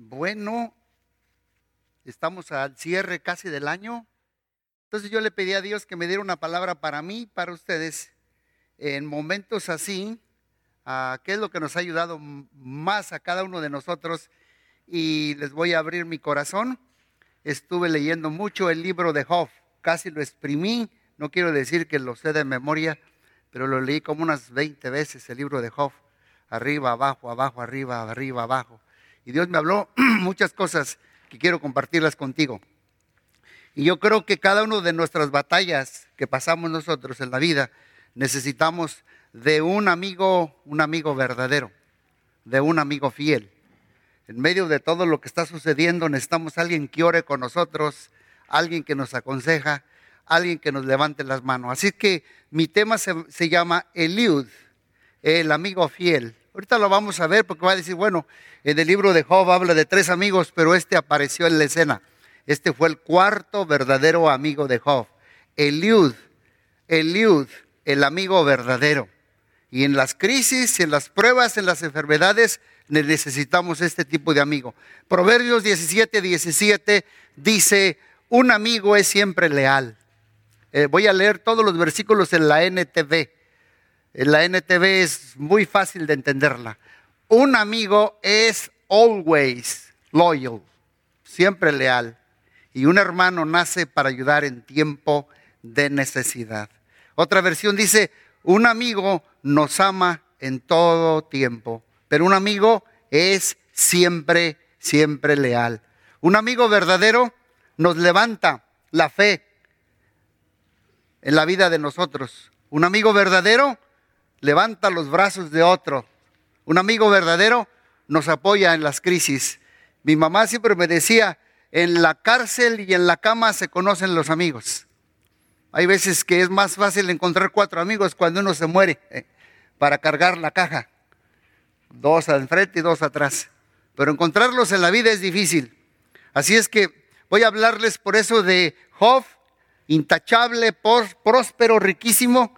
Bueno, estamos al cierre casi del año. Entonces yo le pedí a Dios que me diera una palabra para mí, para ustedes, en momentos así, qué es lo que nos ha ayudado más a cada uno de nosotros. Y les voy a abrir mi corazón. Estuve leyendo mucho el libro de Job, casi lo exprimí. No quiero decir que lo sé de memoria, pero lo leí como unas 20 veces el libro de Job. Arriba, abajo, abajo, arriba, arriba, abajo. Y Dios me habló muchas cosas que quiero compartirlas contigo. Y yo creo que cada una de nuestras batallas que pasamos nosotros en la vida necesitamos de un amigo, un amigo verdadero, de un amigo fiel. En medio de todo lo que está sucediendo necesitamos alguien que ore con nosotros, alguien que nos aconseja, alguien que nos levante las manos. Así que mi tema se, se llama Eliud, el amigo fiel. Ahorita lo vamos a ver porque va a decir, bueno, en el libro de Job habla de tres amigos, pero este apareció en la escena. Este fue el cuarto verdadero amigo de Job. Eliud, Eliud, el amigo verdadero. Y en las crisis, en las pruebas, en las enfermedades, necesitamos este tipo de amigo. Proverbios 17, 17 dice, un amigo es siempre leal. Eh, voy a leer todos los versículos en la NTV. En la NTV es muy fácil de entenderla. Un amigo es always loyal, siempre leal. Y un hermano nace para ayudar en tiempo de necesidad. Otra versión dice, un amigo nos ama en todo tiempo, pero un amigo es siempre, siempre leal. Un amigo verdadero nos levanta la fe en la vida de nosotros. Un amigo verdadero levanta los brazos de otro. Un amigo verdadero nos apoya en las crisis. Mi mamá siempre me decía, en la cárcel y en la cama se conocen los amigos. Hay veces que es más fácil encontrar cuatro amigos cuando uno se muere eh, para cargar la caja. Dos al frente y dos atrás. Pero encontrarlos en la vida es difícil. Así es que voy a hablarles por eso de Job, intachable, próspero, riquísimo,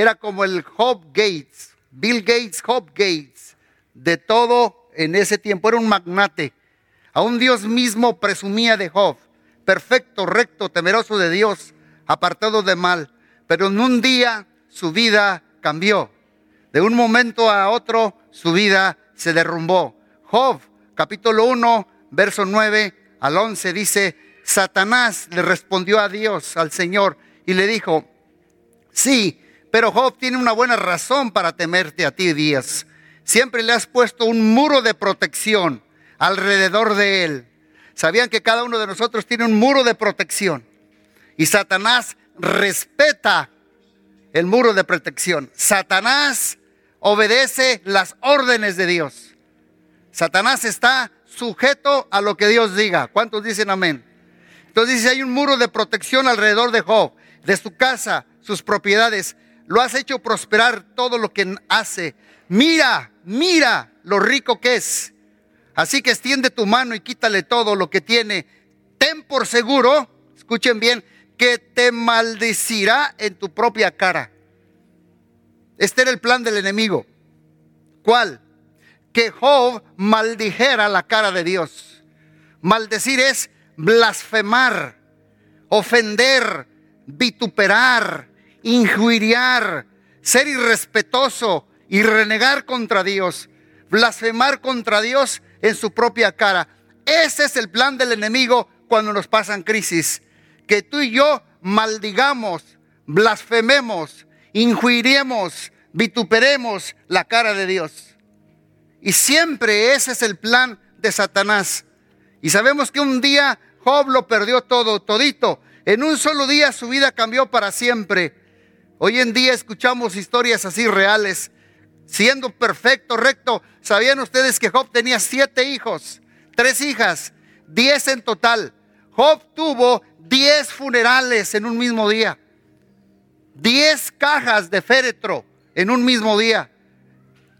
era como el Job Gates, Bill Gates, Job Gates, de todo en ese tiempo, era un magnate. Aún Dios mismo presumía de Job, perfecto, recto, temeroso de Dios, apartado de mal. Pero en un día su vida cambió. De un momento a otro su vida se derrumbó. Job, capítulo 1, verso 9 al 11 dice, Satanás le respondió a Dios, al Señor, y le dijo, sí, pero Job tiene una buena razón para temerte a ti, Díaz. Siempre le has puesto un muro de protección alrededor de él. Sabían que cada uno de nosotros tiene un muro de protección. Y Satanás respeta el muro de protección. Satanás obedece las órdenes de Dios. Satanás está sujeto a lo que Dios diga. ¿Cuántos dicen amén? Entonces dice, hay un muro de protección alrededor de Job, de su casa, sus propiedades lo has hecho prosperar todo lo que hace. Mira, mira lo rico que es. Así que extiende tu mano y quítale todo lo que tiene. Ten por seguro, escuchen bien, que te maldecirá en tu propia cara. Este era el plan del enemigo. ¿Cuál? Que Job maldijera la cara de Dios. Maldecir es blasfemar, ofender, vituperar, injuriar, ser irrespetuoso y renegar contra Dios, blasfemar contra Dios en su propia cara. Ese es el plan del enemigo cuando nos pasan crisis. Que tú y yo maldigamos, blasfememos, injuiremos, vituperemos la cara de Dios. Y siempre ese es el plan de Satanás. Y sabemos que un día Job lo perdió todo, todito. En un solo día su vida cambió para siempre. Hoy en día escuchamos historias así reales, siendo perfecto, recto. ¿Sabían ustedes que Job tenía siete hijos, tres hijas, diez en total? Job tuvo diez funerales en un mismo día, diez cajas de féretro en un mismo día.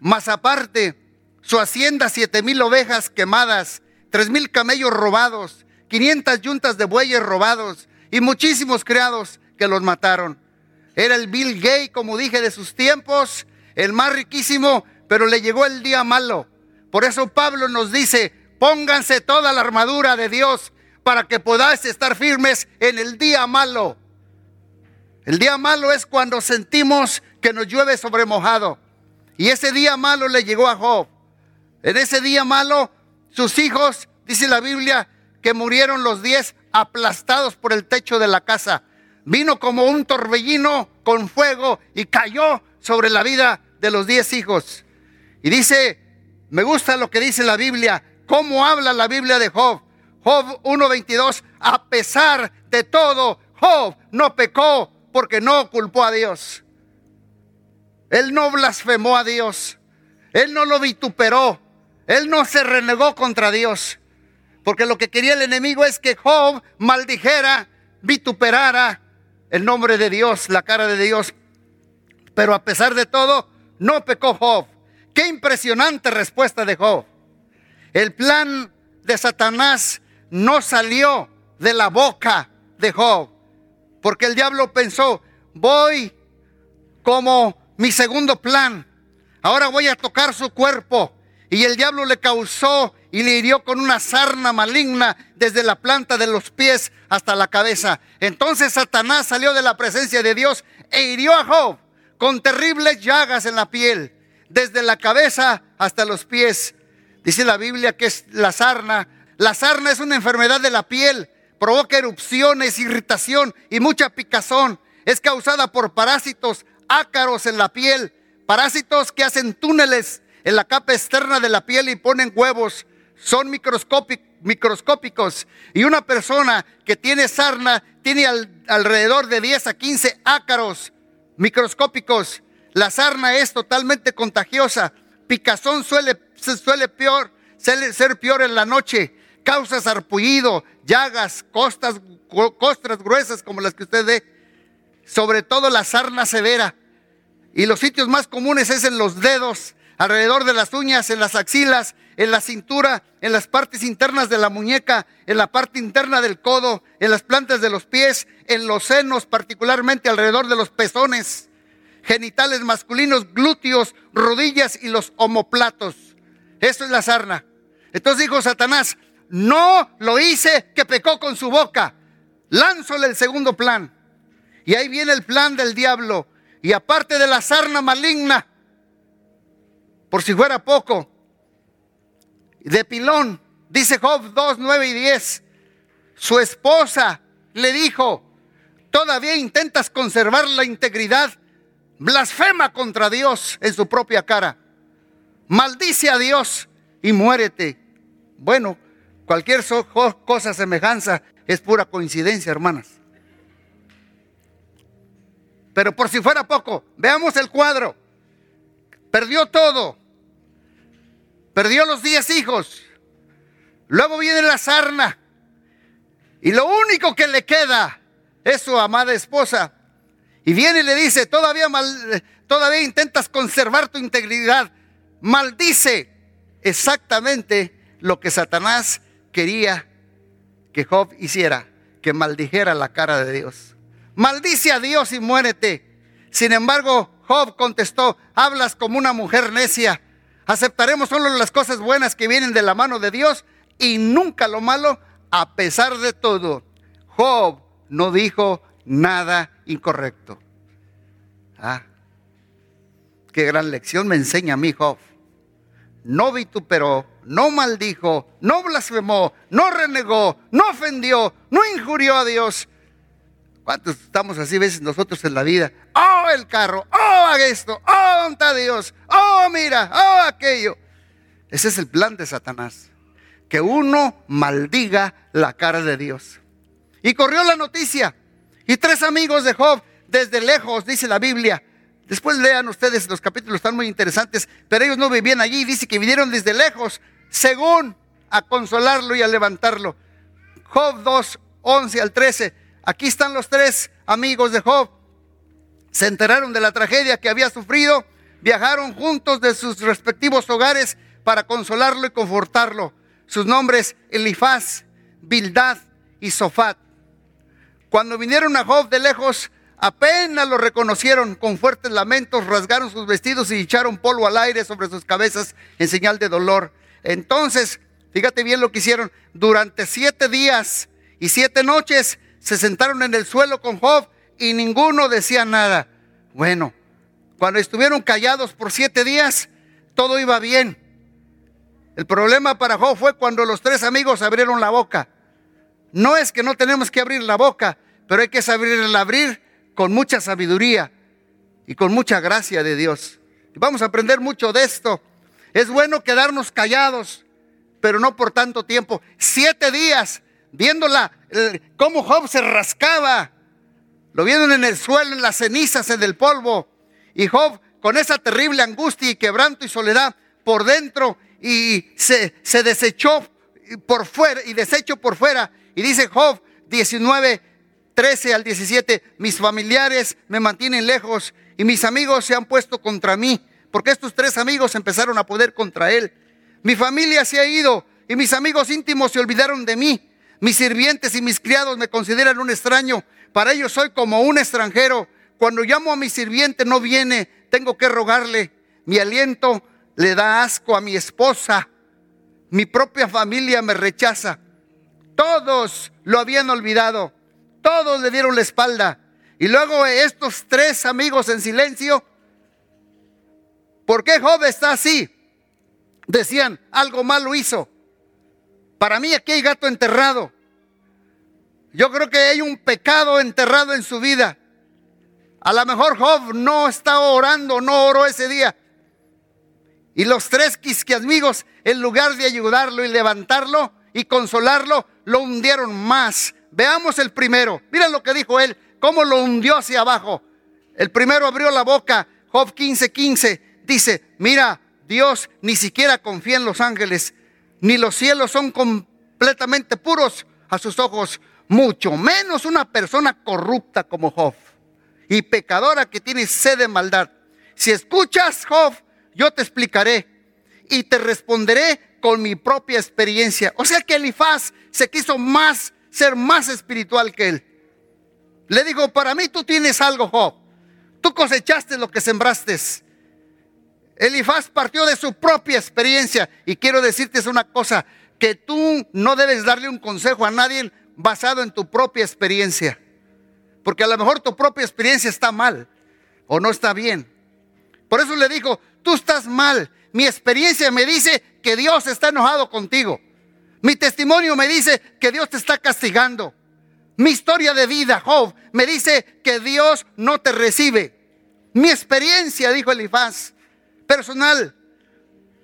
Más aparte, su hacienda, siete mil ovejas quemadas, tres mil camellos robados, quinientas yuntas de bueyes robados y muchísimos criados que los mataron. Era el Bill Gates, como dije, de sus tiempos, el más riquísimo, pero le llegó el día malo. Por eso Pablo nos dice, pónganse toda la armadura de Dios para que podáis estar firmes en el día malo. El día malo es cuando sentimos que nos llueve sobre mojado. Y ese día malo le llegó a Job. En ese día malo, sus hijos, dice la Biblia, que murieron los diez aplastados por el techo de la casa. Vino como un torbellino con fuego y cayó sobre la vida de los diez hijos. Y dice, me gusta lo que dice la Biblia, cómo habla la Biblia de Job. Job 1.22, a pesar de todo, Job no pecó porque no culpó a Dios. Él no blasfemó a Dios. Él no lo vituperó. Él no se renegó contra Dios. Porque lo que quería el enemigo es que Job maldijera, vituperara el nombre de Dios, la cara de Dios. Pero a pesar de todo, no pecó Job. Qué impresionante respuesta de Job. El plan de Satanás no salió de la boca de Job. Porque el diablo pensó, voy como mi segundo plan. Ahora voy a tocar su cuerpo. Y el diablo le causó y le hirió con una sarna maligna desde la planta de los pies hasta la cabeza. Entonces Satanás salió de la presencia de Dios e hirió a Job con terribles llagas en la piel, desde la cabeza hasta los pies. Dice la Biblia que es la sarna. La sarna es una enfermedad de la piel, provoca erupciones, irritación y mucha picazón. Es causada por parásitos ácaros en la piel, parásitos que hacen túneles en la capa externa de la piel y ponen huevos. Son microscópicos. Y una persona que tiene sarna tiene alrededor de 10 a 15 ácaros microscópicos. La sarna es totalmente contagiosa. Picazón suele, suele, peor, suele ser peor en la noche. Causa sarpullido, llagas, costas, costras gruesas como las que usted ve sobre todo la sarna severa. Y los sitios más comunes es en los dedos, alrededor de las uñas, en las axilas, en la cintura, en las partes internas de la muñeca, en la parte interna del codo, en las plantas de los pies, en los senos, particularmente alrededor de los pezones, genitales masculinos, glúteos, rodillas y los omoplatos. Eso es la sarna. Entonces dijo Satanás, no lo hice que pecó con su boca. Lánzole el segundo plan. Y ahí viene el plan del diablo. Y aparte de la sarna maligna, por si fuera poco, de pilón, dice Job 2, 9 y 10, su esposa le dijo, todavía intentas conservar la integridad, blasfema contra Dios en su propia cara, maldice a Dios y muérete. Bueno, cualquier cosa semejanza es pura coincidencia, hermanas. Pero por si fuera poco, veamos el cuadro. Perdió todo. Perdió los diez hijos. Luego viene la sarna. Y lo único que le queda es su amada esposa. Y viene y le dice, todavía, mal, todavía intentas conservar tu integridad. Maldice exactamente lo que Satanás quería que Job hiciera, que maldijera la cara de Dios maldice a Dios y muérete. Sin embargo, Job contestó, hablas como una mujer necia. Aceptaremos solo las cosas buenas que vienen de la mano de Dios y nunca lo malo, a pesar de todo. Job no dijo nada incorrecto. Ah, qué gran lección me enseña mí Job. No vituperó, no maldijo, no blasfemó, no renegó, no ofendió, no injurió a Dios ¿Cuántos estamos así veces nosotros en la vida? Oh, el carro, oh, esto, oh, ¿dónde está Dios? Oh, mira, oh, aquello. Ese es el plan de Satanás. Que uno maldiga la cara de Dios. Y corrió la noticia. Y tres amigos de Job, desde lejos, dice la Biblia. Después lean ustedes, los capítulos están muy interesantes, pero ellos no vivían allí. Dice que vinieron desde lejos, según a consolarlo y a levantarlo. Job 2, 11 al 13 Aquí están los tres amigos de Job. Se enteraron de la tragedia que había sufrido, viajaron juntos de sus respectivos hogares para consolarlo y confortarlo. Sus nombres Elifaz, Bildad y Sofat. Cuando vinieron a Job de lejos, apenas lo reconocieron con fuertes lamentos, rasgaron sus vestidos y echaron polvo al aire sobre sus cabezas en señal de dolor. Entonces Fíjate bien lo que hicieron. Durante siete días y siete noches se sentaron en el suelo con Job y ninguno decía nada. Bueno, cuando estuvieron callados por siete días, todo iba bien. El problema para Job fue cuando los tres amigos abrieron la boca. No es que no tenemos que abrir la boca, pero hay que saber abrir con mucha sabiduría y con mucha gracia de Dios. Vamos a aprender mucho de esto. Es bueno quedarnos callados, pero no por tanto tiempo. Siete días viéndola, cómo Job se rascaba. Lo vieron en el suelo, en las cenizas, en el polvo. Y Job, con esa terrible angustia y quebranto y soledad por dentro, y se, se desechó por fuera, y deshecho por fuera. Y dice Job 19, 13 al 17, mis familiares me mantienen lejos y mis amigos se han puesto contra mí, porque estos tres amigos empezaron a poder contra él. Mi familia se ha ido y mis amigos íntimos se olvidaron de mí. Mis sirvientes y mis criados me consideran un extraño. Para ellos soy como un extranjero. Cuando llamo a mi sirviente no viene, tengo que rogarle. Mi aliento le da asco a mi esposa. Mi propia familia me rechaza. Todos lo habían olvidado. Todos le dieron la espalda. Y luego estos tres amigos en silencio, ¿por qué Job está así? Decían, algo malo hizo. Para mí aquí hay gato enterrado. Yo creo que hay un pecado enterrado en su vida. A lo mejor Job no está orando, no oró ese día. Y los tres amigos, en lugar de ayudarlo y levantarlo y consolarlo, lo hundieron más. Veamos el primero. Mira lo que dijo él cómo lo hundió hacia abajo. El primero abrió la boca, Job 15:15, 15, dice, mira, Dios ni siquiera confía en los ángeles, ni los cielos son completamente puros a sus ojos, mucho menos una persona corrupta como Job y pecadora que tiene sed de maldad. Si escuchas, Job, yo te explicaré y te responderé con mi propia experiencia. O sea que Elifaz se quiso más, ser más espiritual que él. Le digo, para mí tú tienes algo, Job. Tú cosechaste lo que sembraste. Elifaz partió de su propia experiencia. Y quiero decirte es una cosa, que tú no debes darle un consejo a nadie basado en tu propia experiencia. Porque a lo mejor tu propia experiencia está mal o no está bien. Por eso le digo, tú estás mal. Mi experiencia me dice que Dios está enojado contigo. Mi testimonio me dice que Dios te está castigando. Mi historia de vida, Job, me dice que Dios no te recibe. Mi experiencia, dijo Elifaz, personal,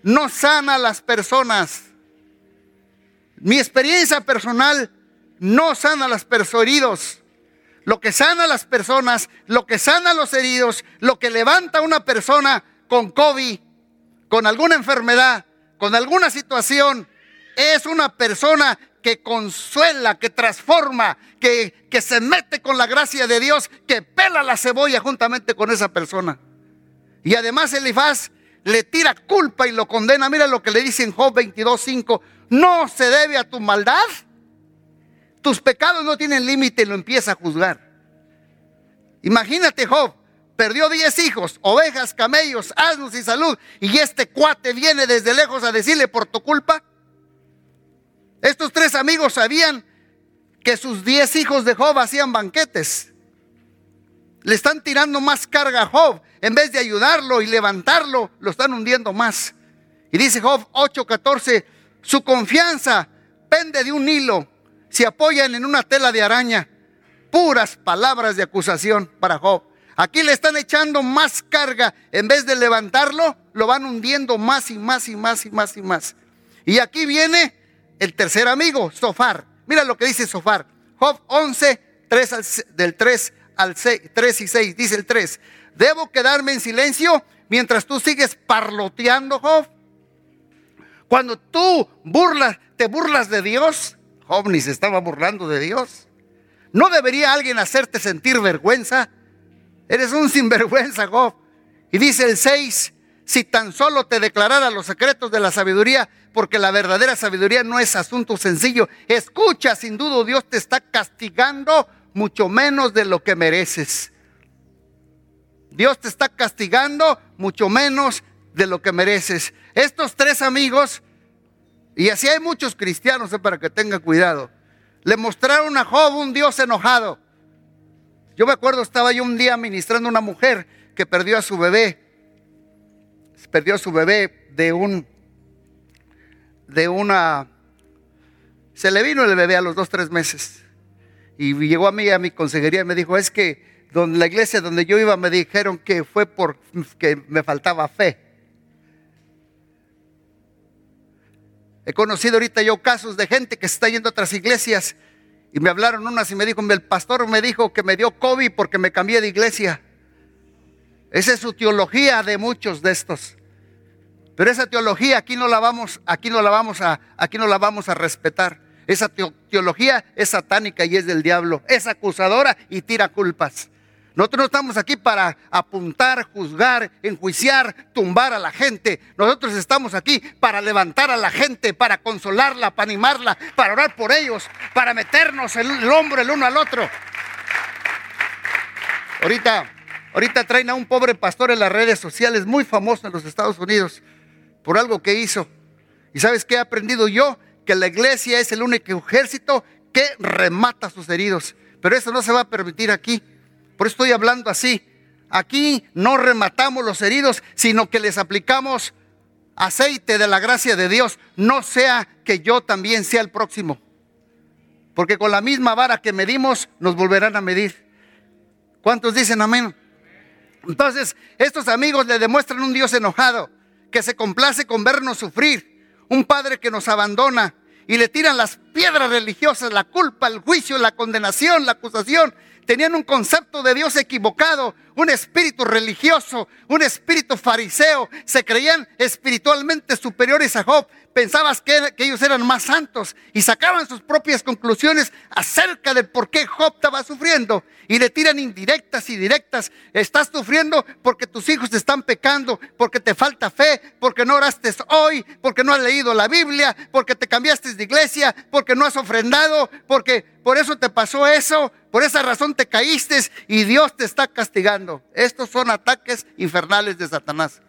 no sana a las personas. Mi experiencia personal no sana a los heridos. Lo que sana a las personas, lo que sana a los heridos, lo que levanta a una persona con COVID, con alguna enfermedad, con alguna situación, es una persona que consuela, que transforma, que, que se mete con la gracia de Dios, que pela la cebolla juntamente con esa persona. Y además Elifaz le tira culpa y lo condena. Mira lo que le dice en Job 22.5. No se debe a tu maldad. Tus pecados no tienen límite y lo empieza a juzgar. Imagínate Job, perdió 10 hijos, ovejas, camellos, asnos y salud. Y este cuate viene desde lejos a decirle por tu culpa. Estos tres amigos sabían que sus diez hijos de Job hacían banquetes. Le están tirando más carga a Job. En vez de ayudarlo y levantarlo, lo están hundiendo más. Y dice Job 8:14, su confianza pende de un hilo, se apoyan en una tela de araña. Puras palabras de acusación para Job. Aquí le están echando más carga. En vez de levantarlo, lo van hundiendo más y más y más y más y más. Y aquí viene el tercer amigo, Sofar. Mira lo que dice Sofar. Job 11, 3 del 3 al 6, 3 y 6, dice el 3. ¿Debo quedarme en silencio mientras tú sigues parloteando, Job? Cuando tú burlas, te burlas de Dios, Job ni se estaba burlando de Dios. ¿No debería alguien hacerte sentir vergüenza? Eres un sinvergüenza, Job. Y dice el 6, si tan solo te declarara los secretos de la sabiduría, porque la verdadera sabiduría no es asunto sencillo. Escucha, sin duda Dios te está castigando mucho menos de lo que mereces. Dios te está castigando mucho menos de lo que mereces. Estos tres amigos Y así hay muchos cristianos, eh, para que tengan cuidado. Le mostraron a Job un Dios enojado. Yo me acuerdo, estaba yo un día ministrando a una mujer que perdió a su bebé. Perdió a su bebé de un, de una, se le vino el bebé a los dos, tres meses. Y llegó a mí, a mi consejería, y me dijo, es que donde la iglesia donde yo iba me dijeron que fue porque me faltaba fe. He conocido ahorita yo casos de gente que está yendo a otras iglesias y me hablaron unas y me dijo, el pastor me dijo que me dio COVID porque me cambié de iglesia. Esa es su teología de muchos de estos. Pero esa teología aquí no la vamos, aquí no la vamos a, aquí no la vamos a respetar. Esa teología es satánica y es del diablo. Es acusadora y tira culpas. Nosotros no estamos aquí para apuntar, juzgar, enjuiciar, tumbar a la gente. Nosotros estamos aquí para levantar a la gente, para consolarla, para animarla, para orar por ellos, para meternos el, hombro el uno al otro. Ahorita, ahorita traen a un pobre pastor en las redes sociales, muy famoso en los Estados Unidos, por algo que hizo. ¿Y sabes qué he aprendido yo? Que la iglesia es el único ejército que remata sus heridos. Pero eso no se va a permitir aquí. Por eso estoy hablando así. Aquí no rematamos los heridos, sino que les aplicamos aceite de la gracia de Dios. No sea que yo también sea el próximo. Porque con la misma vara que medimos, nos volverán a medir. ¿Cuántos dicen amén? Entonces, estos amigos le demuestran un Dios enojado, que se complace con vernos sufrir, un Padre que nos abandona y le tiran las piedras religiosas, la culpa, el juicio, la condenación, la acusación tenían un concepto de Dios equivocado, un espíritu religioso, un espíritu fariseo. Se creían espiritualmente superiores a Job. Pensabas que, que, ellos eran más santos y sacaban sus propias conclusiones acerca de por qué Job estaba sufriendo. Y le tiran indirectas y directas. Estás sufriendo porque tus hijos te están pecando, porque te falta fe, porque no oraste hoy, porque no has leído la Biblia, porque te cambiaste de iglesia, porque no has ofrendado, porque por eso te pasó eso, por esa razón te caíste y Dios te está castigando. Estos son ataques infernales de Satanás.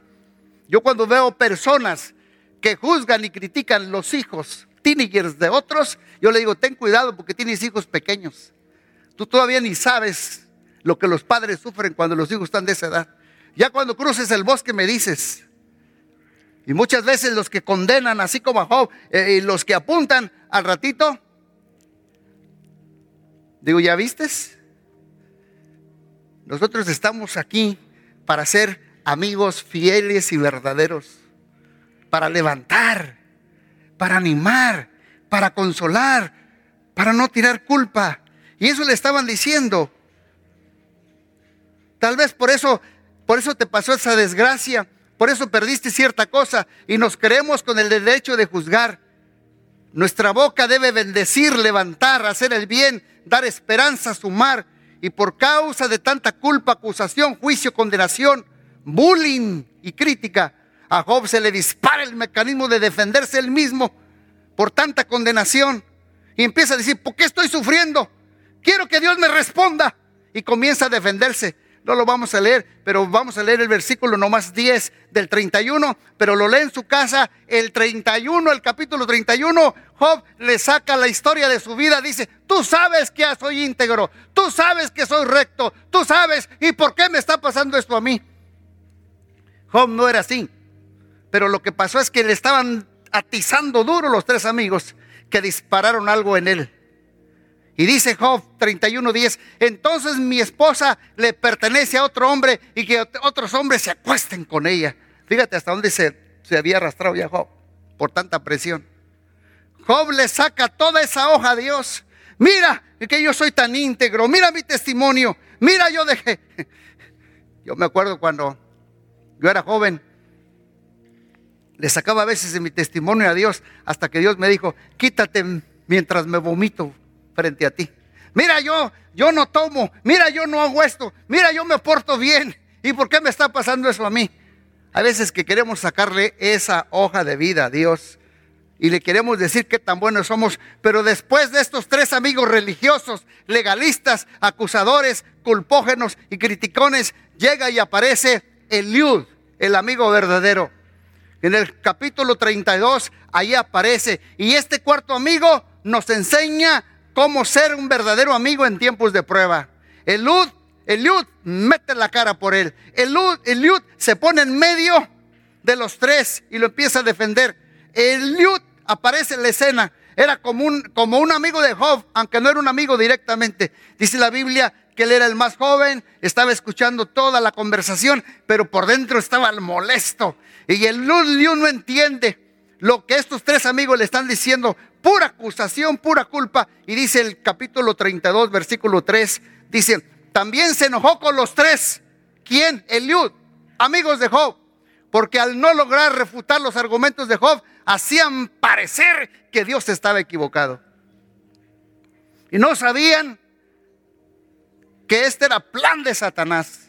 Yo cuando veo personas que juzgan y critican los hijos, teenagers de otros, yo le digo, ten cuidado porque tienes hijos pequeños. Tú todavía ni sabes lo que los padres sufren cuando los hijos están de esa edad. Ya cuando cruces el bosque me dices. Y muchas veces los que condenan, así como a Job, eh, y los que apuntan al ratito, digo, ¿ya vistes? Nosotros estamos aquí para ser amigos fieles y verdaderos, para levantar, para animar, para consolar, para no tirar culpa. Y eso le estaban diciendo. Tal vez por eso, por eso te pasó esa desgracia, por eso perdiste cierta cosa y nos creemos con el derecho de juzgar. Nuestra boca debe bendecir, levantar, hacer el bien, dar esperanza, sumar y por causa de tanta culpa, acusación, juicio, condenación, bullying y crítica, a Job se le dispara el mecanismo de defenderse él mismo por tanta condenación. Y empieza a decir, ¿por qué estoy sufriendo? Quiero que Dios me responda. Y comienza a defenderse. No lo vamos a leer, pero vamos a leer el versículo nomás 10 del 31, pero lo lee en su casa el 31, el capítulo 31. Job le saca la historia de su vida, dice, tú sabes que soy íntegro, tú sabes que soy recto, tú sabes, ¿y por qué me está pasando esto a mí? Job no era así, pero lo que pasó es que le estaban atizando duro los tres amigos que dispararon algo en él. Y dice Job 31:10, entonces mi esposa le pertenece a otro hombre y que otros hombres se acuesten con ella. Fíjate hasta dónde se, se había arrastrado ya Job por tanta presión. Job le saca toda esa hoja a Dios. Mira que yo soy tan íntegro, mira mi testimonio, mira yo dejé. Yo me acuerdo cuando yo era joven, le sacaba a veces de mi testimonio a Dios hasta que Dios me dijo, quítate mientras me vomito frente a ti. Mira, yo, yo no tomo, mira, yo no hago esto, mira, yo me porto bien. ¿Y por qué me está pasando eso a mí? A veces que queremos sacarle esa hoja de vida a Dios y le queremos decir qué tan buenos somos, pero después de estos tres amigos religiosos, legalistas, acusadores, culpógenos y criticones, llega y aparece Eliud, el amigo verdadero. En el capítulo 32, ahí aparece. Y este cuarto amigo nos enseña cómo ser un verdadero amigo en tiempos de prueba. Eliud, Eliud mete la cara por él. Eliud, Eliud se pone en medio de los tres y lo empieza a defender. Eliud aparece en la escena. Era como un, como un amigo de Job, aunque no era un amigo directamente. Dice la Biblia que él era el más joven, estaba escuchando toda la conversación, pero por dentro estaba molesto. Y el Eliud no entiende lo que estos tres amigos le están diciendo, pura acusación, pura culpa. Y dice el capítulo 32, versículo 3, dice, también se enojó con los tres. ¿Quién? Eliud, amigos de Job. Porque al no lograr refutar los argumentos de Job, hacían parecer que Dios estaba equivocado. Y no sabían que este era plan de Satanás.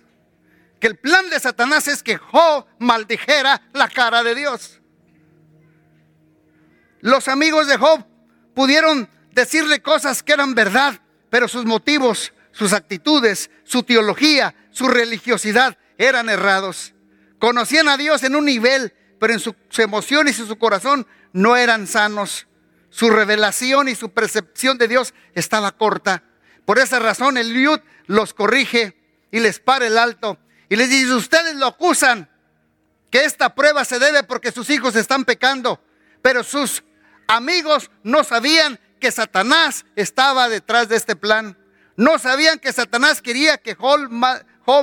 Que el plan de Satanás es que Job maldijera la cara de Dios. Los amigos de Job pudieron decirle cosas que eran verdad, pero sus motivos, sus actitudes, su teología, su religiosidad eran errados. Conocían a Dios en un nivel, pero en sus emociones y su corazón no eran sanos. Su revelación y su percepción de Dios estaba corta. Por esa razón el Eliud los corrige y les para el alto y les dice, ustedes lo acusan que esta prueba se debe porque sus hijos están pecando, pero sus amigos no sabían que Satanás estaba detrás de este plan. No sabían que Satanás quería que Job,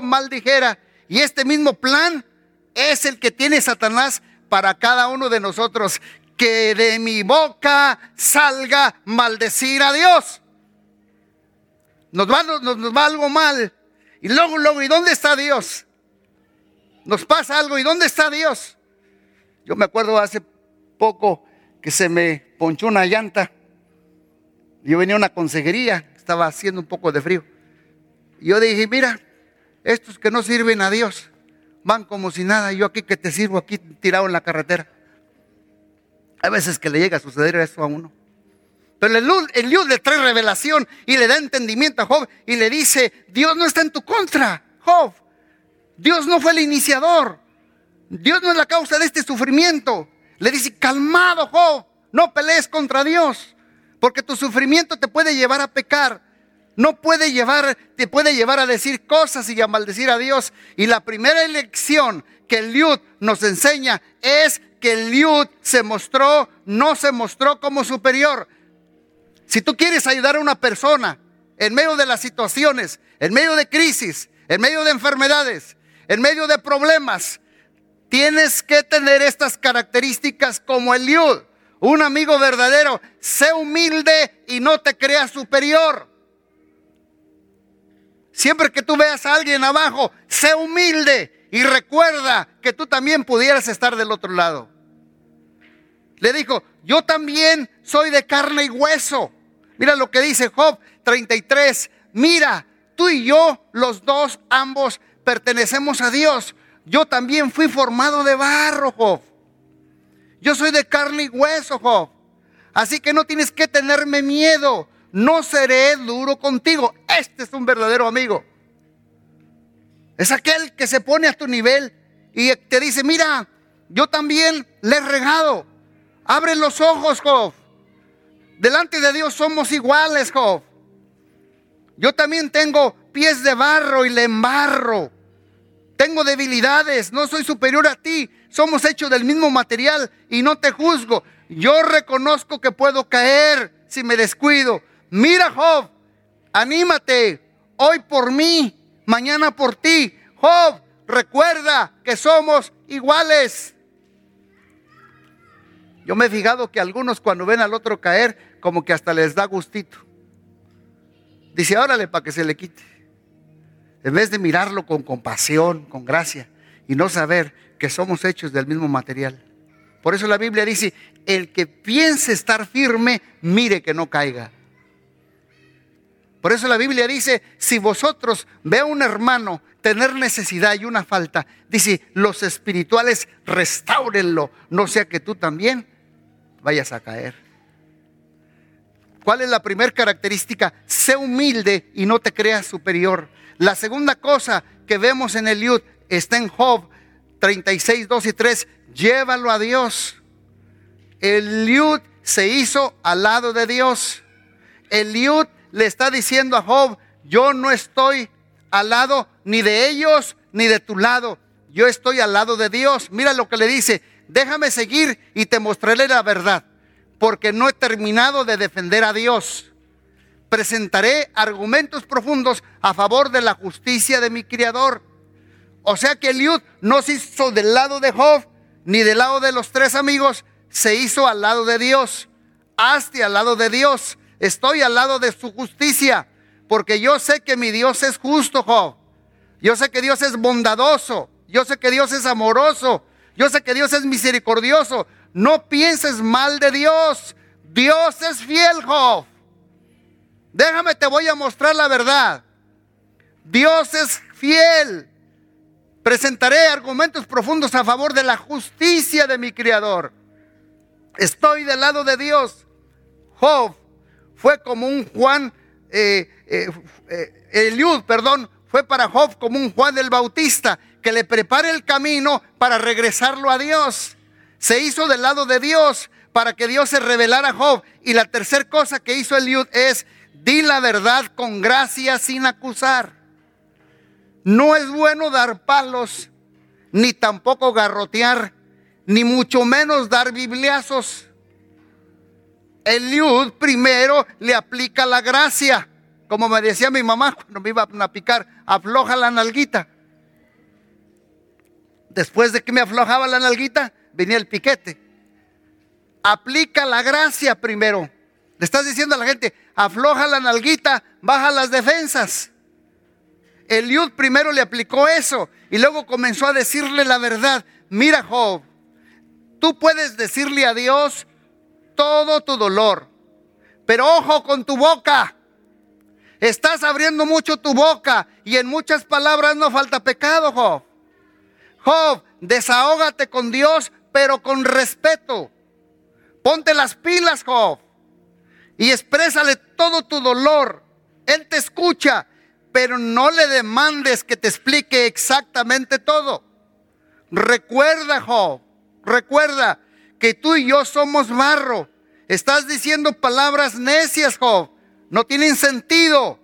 maldijera. Y este mismo plan es el que tiene Satanás para cada uno de nosotros. Que de mi boca salga maldecir a Dios. Nos nos, nos va algo mal. Y luego, luego, ¿y dónde está Dios? Nos pasa algo, ¿y dónde está Dios? Yo me acuerdo hace poco que se me ponchó una llanta. Yo venía a una consejería, estaba haciendo un poco de frío. Yo dije, mira, estos que no sirven a Dios van como si nada, yo aquí que te sirvo, aquí tirado en la carretera. Hay veces que le llega a suceder eso a uno. Pero el Dios le trae revelación y le da entendimiento a Job y le dice, Dios no está en tu contra, Job. Dios no fue el iniciador. Dios no es la causa de este sufrimiento. Le dice, calmado, no pelees contra Dios, porque tu sufrimiento te puede llevar a pecar. No puede llevar, te puede llevar a decir cosas y a maldecir a Dios. Y la primera elección que el Liud nos enseña es que el Liud se mostró, no se mostró como superior. Si tú quieres ayudar a una persona en medio de las situaciones, en medio de crisis, en medio de enfermedades, en medio de problemas, Tienes que tener estas características como Eliud, un amigo verdadero. Sé humilde y no te creas superior. Siempre que tú veas a alguien abajo, sé humilde y recuerda que tú también pudieras estar del otro lado. Le dijo, yo también soy de carne y hueso. Mira lo que dice Job 33. Mira, tú y yo, los dos, ambos, pertenecemos a Dios. Yo también fui formado de barro, Job. Yo soy de carne y hueso, Job. Así que no tienes que tenerme miedo. No seré duro contigo. Este es un verdadero amigo. Es aquel que se pone a tu nivel y te dice, mira, yo también le he regado. Abre los ojos, Job. Delante de Dios somos iguales, Job. Yo también tengo pies de barro y le embarro. Tengo debilidades, no soy superior a ti. Somos hechos del mismo material y no te juzgo. Yo reconozco que puedo caer si me descuido. Mira, Job, anímate. Hoy por mí, mañana por ti. Job, recuerda que somos iguales. Yo me he fijado que algunos cuando ven al otro caer, como que hasta les da gustito. Dice, órale para que se le quite en vez de mirarlo con compasión, con gracia, y no saber que somos hechos del mismo material. Por eso la Biblia dice, el que piense estar firme, mire que no caiga. Por eso la Biblia dice, si vosotros ve a un hermano tener necesidad y una falta, dice, los espirituales restáurenlo, no sea que tú también vayas a caer. ¿Cuál es la primera característica? Sé humilde y no te creas superior. La segunda cosa que vemos en Eliud está en Job 36, 2 y 3. llévalo a Dios. Eliud se hizo al lado de Dios. Eliud le está diciendo a Job, yo no estoy al lado ni de ellos ni de tu lado. Yo estoy al lado de Dios. Mira lo que le dice, déjame seguir y te mostraré la verdad, porque no he terminado de defender a Dios. Presentaré argumentos profundos a favor de la justicia de mi Criador. O sea que Eliud no se hizo del lado de Job ni del lado de los tres amigos, se hizo al lado de Dios. Hazte al lado de Dios. Estoy al lado de su justicia, porque yo sé que mi Dios es justo, Job. Yo sé que Dios es bondadoso. Yo sé que Dios es amoroso. Yo sé que Dios es misericordioso. No pienses mal de Dios. Dios es fiel, Job. Déjame, te voy a mostrar la verdad. Dios es fiel. Presentaré argumentos profundos a favor de la justicia de mi Criador. Estoy del lado de Dios. Job fue como un Juan, eh, eh, eh, Eliud, perdón, fue para Job como un Juan del Bautista que le prepare el camino para regresarlo a Dios. Se hizo del lado de Dios para que Dios se revelara a Job. Y la tercera cosa que hizo Eliud es, di la verdad con gracia sin acusar. No es bueno dar palos, ni tampoco garrotear, ni mucho menos dar bibliazos. Eliud primero le aplica la gracia. Como me decía mi mamá cuando me iba a picar, afloja la nalguita. Después de que me aflojaba la nalguita, venía el piquete. Aplica la gracia primero. Le estás diciendo a la gente, afloja la nalguita, baja las defensas. Eliud primero le aplicó eso y luego comenzó a decirle la verdad. Mira, Job, tú puedes decirle a Dios todo tu dolor, pero ojo con tu boca. Estás abriendo mucho tu boca y en muchas palabras no falta pecado, Job. Job, desahógate con Dios, pero con respeto. Ponte las pilas, Job, y exprésale todo tu dolor. Él te escucha pero no le demandes que te explique exactamente todo. Recuerda, Job, recuerda que tú y yo somos barro. Estás diciendo palabras necias, Job. No tienen sentido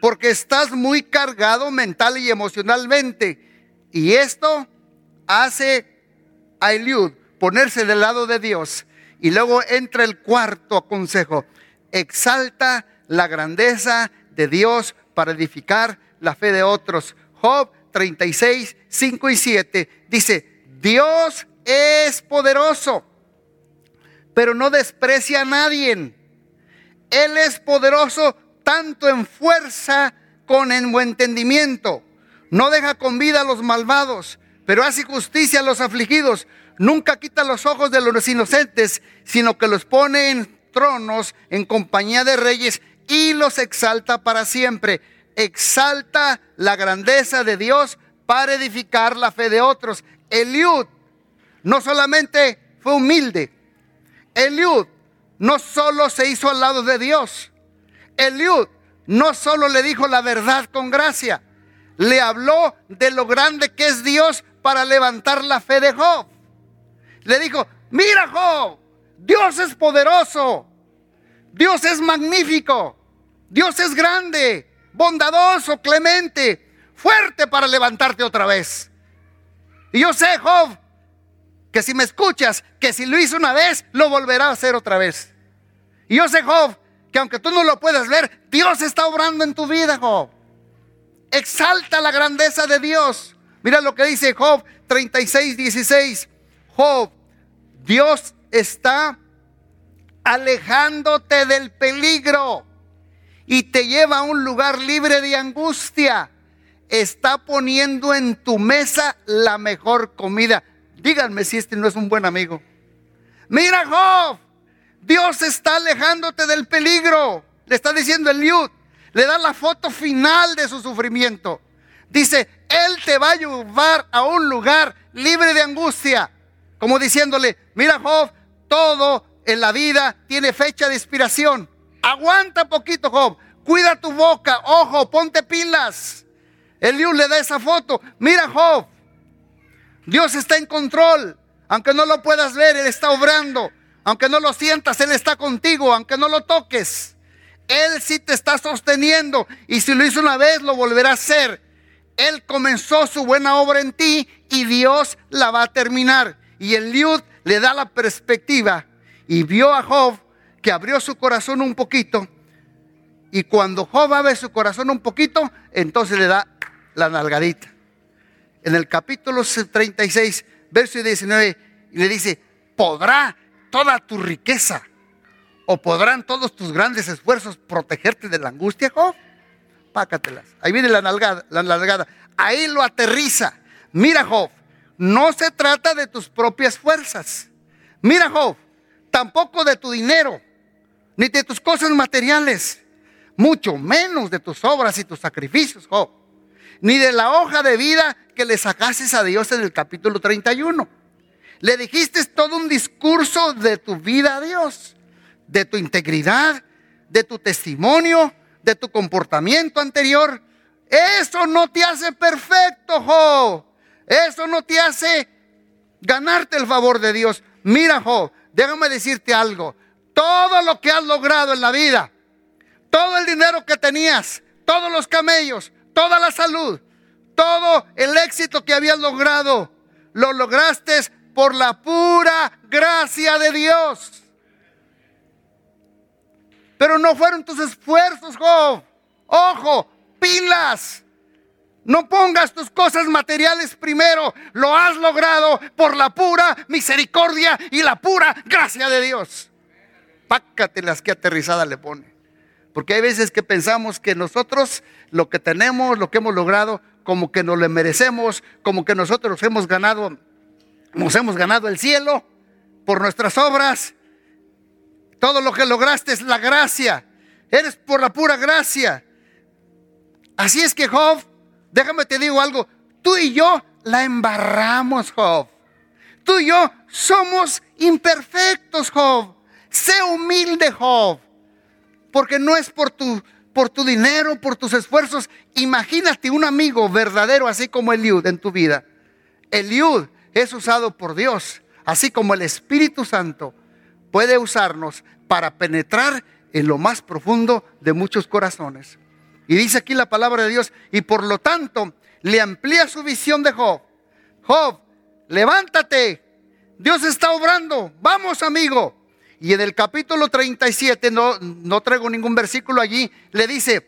porque estás muy cargado mental y emocionalmente. Y esto hace a Eliud ponerse del lado de Dios. Y luego entra el cuarto consejo. Exalta la grandeza de Dios para edificar la fe de otros. Job 36, 5 y 7 dice, Dios es poderoso, pero no desprecia a nadie. Él es poderoso tanto en fuerza como en buen entendimiento. No deja con vida a los malvados, pero hace justicia a los afligidos. Nunca quita los ojos de los inocentes, sino que los pone en tronos en compañía de reyes y los exalta para siempre. Exalta la grandeza de Dios para edificar la fe de otros. Eliud no solamente fue humilde, Eliud no solo se hizo al lado de Dios, Eliud no solo le dijo la verdad con gracia, le habló de lo grande que es Dios para levantar la fe de Job. Le dijo, mira Job, Dios es poderoso, Dios es magnífico, Dios es grande, bondadoso, clemente, fuerte para levantarte otra vez. Y yo sé, Job, que si me escuchas, que si lo hizo una vez, lo volverá a hacer otra vez. Y yo sé, Job, que aunque tú no lo puedas ver, Dios está obrando en tu vida, Job. Exalta la grandeza de Dios. Mira lo que dice Job 36, 16. Job, Dios está alejándote del peligro y te lleva a un lugar libre de angustia. Está poniendo en tu mesa la mejor comida. Díganme si este no es un buen amigo. Mira, Job, Dios está alejándote del peligro. Le está diciendo el Liud. Le da la foto final de su sufrimiento. Dice, Él te va a llevar a un lugar libre de angustia. Como diciéndole, mira Job, todo en la vida tiene fecha de expiración. Aguanta poquito, Job. Cuida tu boca. Ojo, ponte pilas. El Dios le da esa foto. Mira, Job. Dios está en control. Aunque no lo puedas ver, Él está obrando. Aunque no lo sientas, Él está contigo. Aunque no lo toques, Él sí te está sosteniendo. Y si lo hizo una vez, lo volverá a hacer. Él comenzó su buena obra en ti y Dios la va a terminar. Y el Liud le da la perspectiva y vio a Job que abrió su corazón un poquito. Y cuando Job abre su corazón un poquito, entonces le da la nalgadita. En el capítulo 36, verso 19, le dice, ¿podrá toda tu riqueza o podrán todos tus grandes esfuerzos protegerte de la angustia, Job? Pácatelas. Ahí viene la nalgada, la nalgada. Ahí lo aterriza. Mira, Job, no se trata de tus propias fuerzas. Mira, Job, tampoco de tu dinero, ni de tus cosas materiales, mucho menos de tus obras y tus sacrificios, Job, ni de la hoja de vida que le sacases a Dios en el capítulo 31. Le dijiste todo un discurso de tu vida a Dios, de tu integridad, de tu testimonio, de tu comportamiento anterior. Eso no te hace perfecto, Job. Eso no te hace ganarte el favor de Dios. Mira, Job, déjame decirte algo. Todo lo que has logrado en la vida, todo el dinero que tenías, todos los camellos, toda la salud, todo el éxito que habías logrado, lo lograste por la pura gracia de Dios. Pero no fueron tus esfuerzos, Job. Ojo, pilas. No pongas tus cosas materiales primero. Lo has logrado por la pura misericordia y la pura gracia de Dios. las que aterrizada le pone. Porque hay veces que pensamos que nosotros lo que tenemos, lo que hemos logrado, como que nos lo merecemos, como que nosotros hemos ganado, nos hemos ganado el cielo por nuestras obras. Todo lo que lograste es la gracia. Eres por la pura gracia. Así es que Job, déjame te digo algo, tú y yo la embarramos, Job. Tú y yo somos imperfectos, Job. Sé humilde, Job. Porque no es por tu, por tu dinero, por tus esfuerzos. Imagínate un amigo verdadero así como Eliud en tu vida. Eliud es usado por Dios, así como el Espíritu Santo puede usarnos para penetrar en lo más profundo de muchos corazones. Y dice aquí la palabra de Dios, y por lo tanto le amplía su visión de Job. Job, levántate, Dios está obrando, vamos amigo. Y en el capítulo 37, no, no traigo ningún versículo allí, le dice,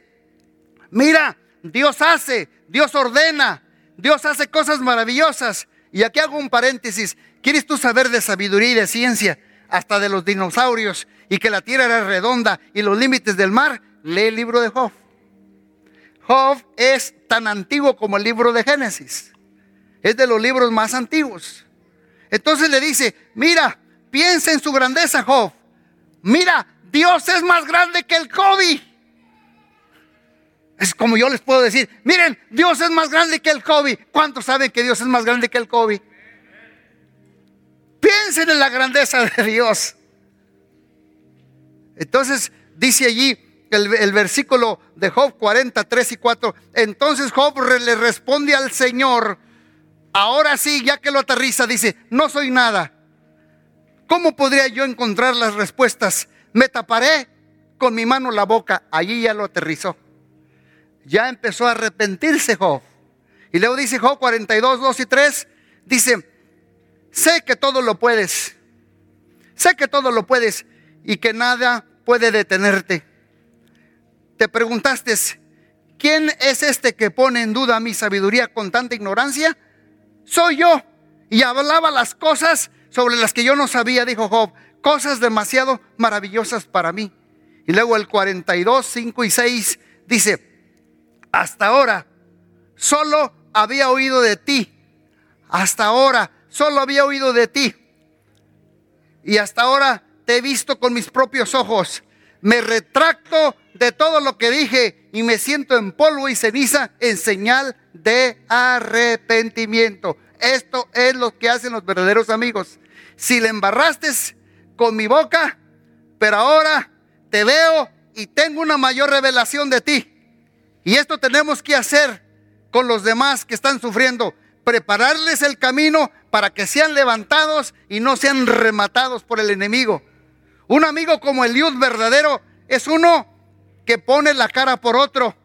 mira, Dios hace, Dios ordena, Dios hace cosas maravillosas. Y aquí hago un paréntesis, ¿quieres tú saber de sabiduría y de ciencia? hasta de los dinosaurios y que la tierra era redonda y los límites del mar, lee el libro de Job. Job es tan antiguo como el libro de Génesis. Es de los libros más antiguos. Entonces le dice, mira, piensa en su grandeza, Job. Mira, Dios es más grande que el COVID. Es como yo les puedo decir, miren, Dios es más grande que el COVID. ¿Cuántos saben que Dios es más grande que el COVID? Piensen en la grandeza de Dios. Entonces dice allí el, versículo de Job 43 y 4. Entonces Job le responde al Señor. Ahora sí, ya que lo aterriza, dice, no soy nada. ¿Cómo podría yo encontrar las respuestas? Me taparé con mi mano la boca. Allí ya lo aterrizó. Ya empezó a arrepentirse Job. Y luego dice Job 42, 2 y 3. Dice, sé que todo lo puedes. Sé que todo lo puedes y que nada puede detenerte. Te preguntaste, ¿quién es este que pone en duda mi sabiduría con tanta ignorancia? Soy yo. Y hablaba las cosas sobre las que yo no sabía, dijo Job, cosas demasiado maravillosas para mí. Y luego el 42, 5 y 6 dice, hasta ahora solo había oído de ti. Hasta ahora solo había oído de ti. Y hasta ahora te he visto con mis propios ojos. Me retracto de todo lo que dije y me siento en polvo y ceniza en señal de arrepentimiento. Esto es lo que hacen los verdaderos amigos. Si le embarraste con mi boca, pero ahora te veo y tengo una mayor revelación de ti. Y esto tenemos que hacer con los demás que están sufriendo, prepararles el camino para que sean levantados y no sean rematados por el enemigo. Un amigo como el Eliud verdadero es uno que pone la cara por otro.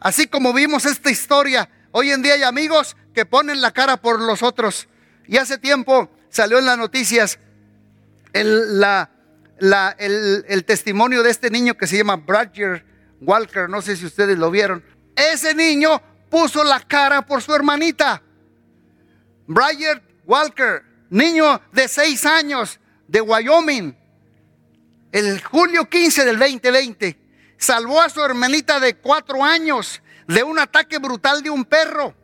Así como vimos esta historia, hoy en día hay amigos que ponen la cara por los otros. Y hace tiempo salió en las noticias el, el, testimonio de este niño que se llama Bradger Walker, no sé si ustedes lo vieron. Ese niño puso la cara por su hermanita. Bradger Walker, niño de seis años de Wyoming, el julio 15 del 2020, salvó a su hermanita de cuatro años de un ataque brutal de un perro.